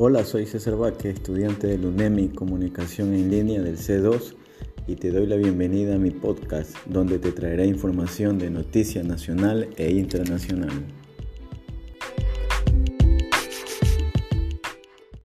Hola, soy César Vaque, estudiante del UNEMI Comunicación en Línea del C2 y te doy la bienvenida a mi podcast donde te traeré información de noticia nacional e internacional.